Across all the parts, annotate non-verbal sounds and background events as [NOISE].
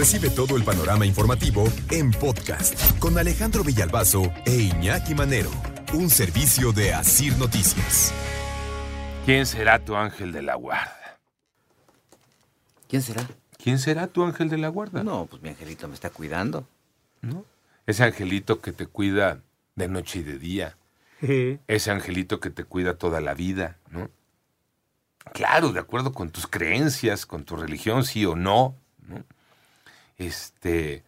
Recibe todo el panorama informativo en podcast con Alejandro Villalbazo e Iñaki Manero, un servicio de Asir Noticias. ¿Quién será tu ángel de la guarda? ¿Quién será? ¿Quién será tu ángel de la guarda? No, pues mi angelito me está cuidando. ¿No? Ese angelito que te cuida de noche y de día. Ese angelito que te cuida toda la vida, ¿no? Claro, de acuerdo con tus creencias, con tu religión, sí o no. ¿no? Este,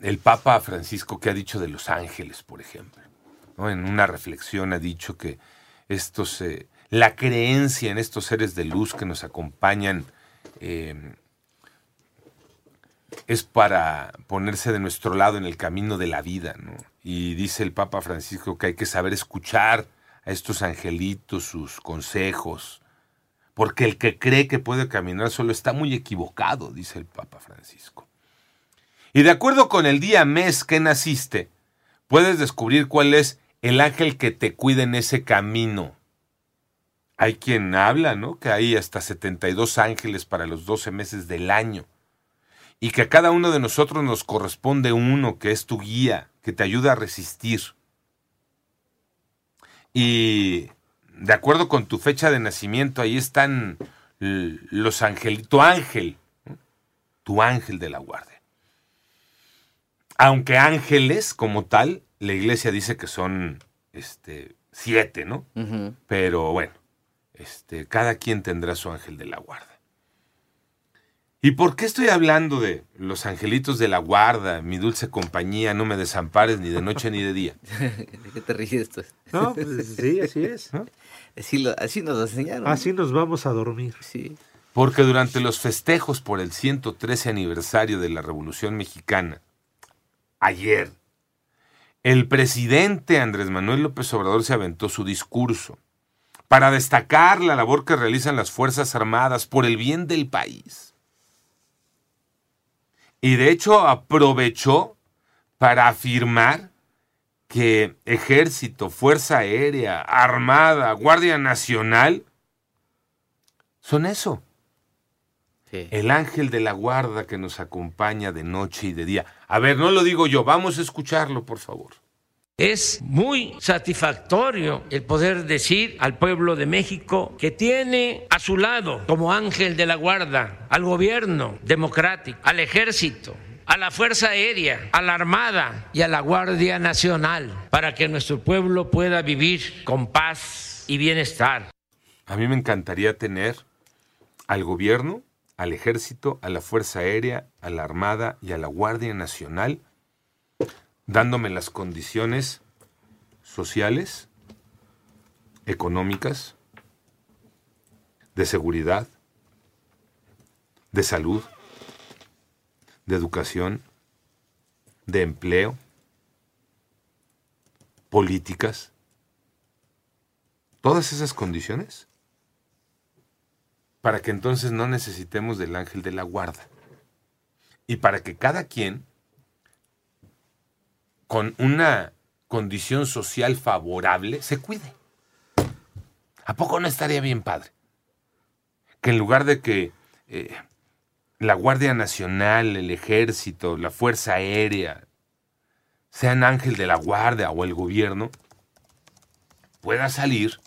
el Papa Francisco, ¿qué ha dicho de los ángeles, por ejemplo? En una reflexión ha dicho que estos, eh, la creencia en estos seres de luz que nos acompañan eh, es para ponerse de nuestro lado en el camino de la vida. ¿no? Y dice el Papa Francisco que hay que saber escuchar a estos angelitos, sus consejos, porque el que cree que puede caminar solo está muy equivocado, dice el Papa Francisco. Y de acuerdo con el día, mes que naciste, puedes descubrir cuál es el ángel que te cuida en ese camino. Hay quien habla, ¿no? Que hay hasta 72 ángeles para los 12 meses del año. Y que a cada uno de nosotros nos corresponde uno que es tu guía, que te ayuda a resistir. Y de acuerdo con tu fecha de nacimiento, ahí están los ángeles, tu ángel, tu ángel de la guardia. Aunque ángeles como tal, la iglesia dice que son este, siete, ¿no? Pero bueno, este, cada quien tendrá su ángel de la guarda. ¿Y por qué estoy hablando de los angelitos de la guarda, mi dulce compañía, no me desampares ni de noche ni de día? [LAUGHS] ¿De qué te ríes tú? No, pues sí, así es. Así, lo- así nos enseñaron. Así nos vamos a dormir. Sí. Porque durante los festejos por el 113 aniversario de la Revolución Mexicana, ayer, el presidente Andrés Manuel López Obrador se aventó su discurso para destacar la labor que realizan las Fuerzas Armadas por el bien del país. Y de hecho aprovechó para afirmar que ejército, fuerza aérea, armada, guardia nacional son eso. sí. El ángel de la guarda que nos acompaña de noche y de día. A ver, no lo digo yo, vamos a escucharlo, por favor. Es muy satisfactorio el poder decir al pueblo de México que tiene a su lado como ángel de la guarda al gobierno democrático, al ejército, a la Fuerza Aérea, a la Armada y a la Guardia Nacional para que nuestro pueblo pueda vivir con paz y bienestar. A mí me encantaría tener al gobierno, al ejército, a la Fuerza Aérea, a la Armada y a la Guardia Nacional dándome las condiciones sociales, económicas, de seguridad, de salud, de educación, de empleo, políticas, todas esas condiciones para que entonces no necesitemos del ángel de la guarda. Y para que cada quien con una condición social favorable se cuide. ¿A poco no estaría bien padre? Que en lugar de que eh, la Guardia Nacional, el Ejército, la Fuerza Aérea, sean ángel de la guardia o el gobierno, pueda salir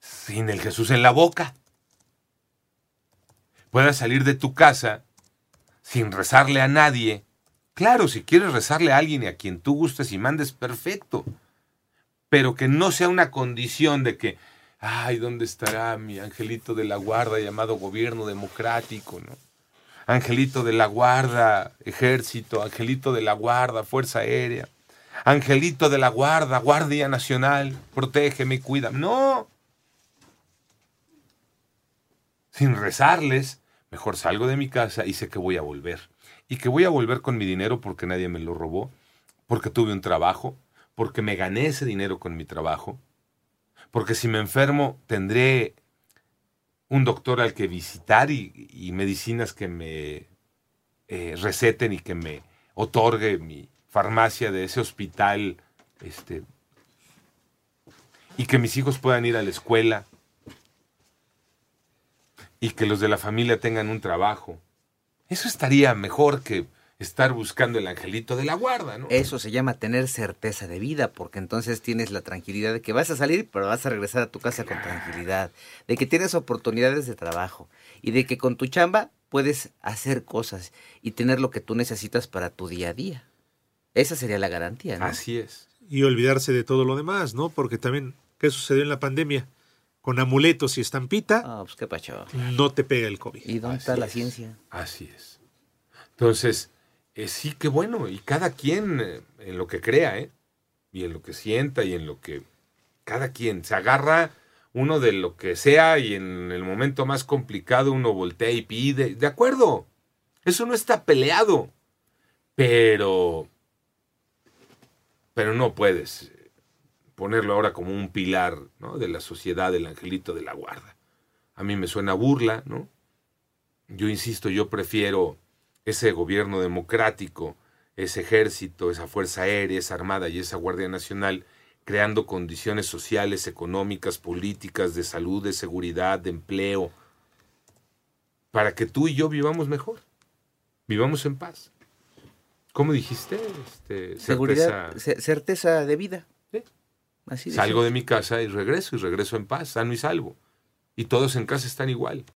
sin el Jesús en la boca. Pueda salir de tu casa sin rezarle a nadie. Claro, si quieres rezarle a alguien y a quien tú gustes y mandes, perfecto. Pero que no sea una condición de que, ay, ¿dónde estará mi angelito de la guarda llamado gobierno democrático? ¿no? Angelito de la guarda, ejército, angelito de la guarda, fuerza aérea, angelito de la guarda, guardia nacional, protégeme cuida. No. Sin rezarles, mejor salgo de mi casa y sé que voy a volver. Y que voy a volver con mi dinero porque nadie me lo robó, porque tuve un trabajo, porque me gané ese dinero con mi trabajo, porque si me enfermo tendré un doctor al que visitar y, medicinas que me eh, receten y que me otorgue mi farmacia de ese hospital, este, y que mis hijos puedan ir a la escuela, y que los de la familia tengan un trabajo, Eso estaría mejor que estar buscando el angelito de la guarda, ¿no? Eso se llama tener certeza de vida, porque entonces tienes la tranquilidad de que vas a salir, pero vas a regresar a tu casa con tranquilidad, de que tienes oportunidades de trabajo y de que con tu chamba puedes hacer cosas y tener lo que tú necesitas para tu día a día. Esa sería la garantía, ¿no? Así es. Y olvidarse de todo lo demás, ¿no? Porque también, ¿qué sucedió en la pandemia? Con amuletos y estampita, Ah, pues qué pacho. no te pega el COVID. ¿Y dónde Así está la es. ciencia? Así es. Entonces, eh, sí que bueno, y cada quien eh, en lo que crea, ¿eh? Y en lo que sienta y en lo que... Cada quien se agarra uno de lo que sea y en el momento más complicado uno voltea y pide. De acuerdo, eso no está peleado, pero... Pero no puedes ponerlo ahora como un pilar de la sociedad del angelito de la guarda. A mí me suena burla, ¿no? Yo insisto, yo prefiero ese gobierno democrático, ese ejército, esa fuerza aérea, esa armada y esa Guardia Nacional, creando condiciones sociales, económicas, políticas, de salud, de seguridad, de empleo, para que tú y yo vivamos mejor, vivamos en paz. ¿Cómo dijiste? Este, Seguridad, certeza. ce- certeza de vida. Sí. Así de Salgo simple. de mi casa y regreso, y regreso en paz, sano y salvo. Y todos en casa están igual.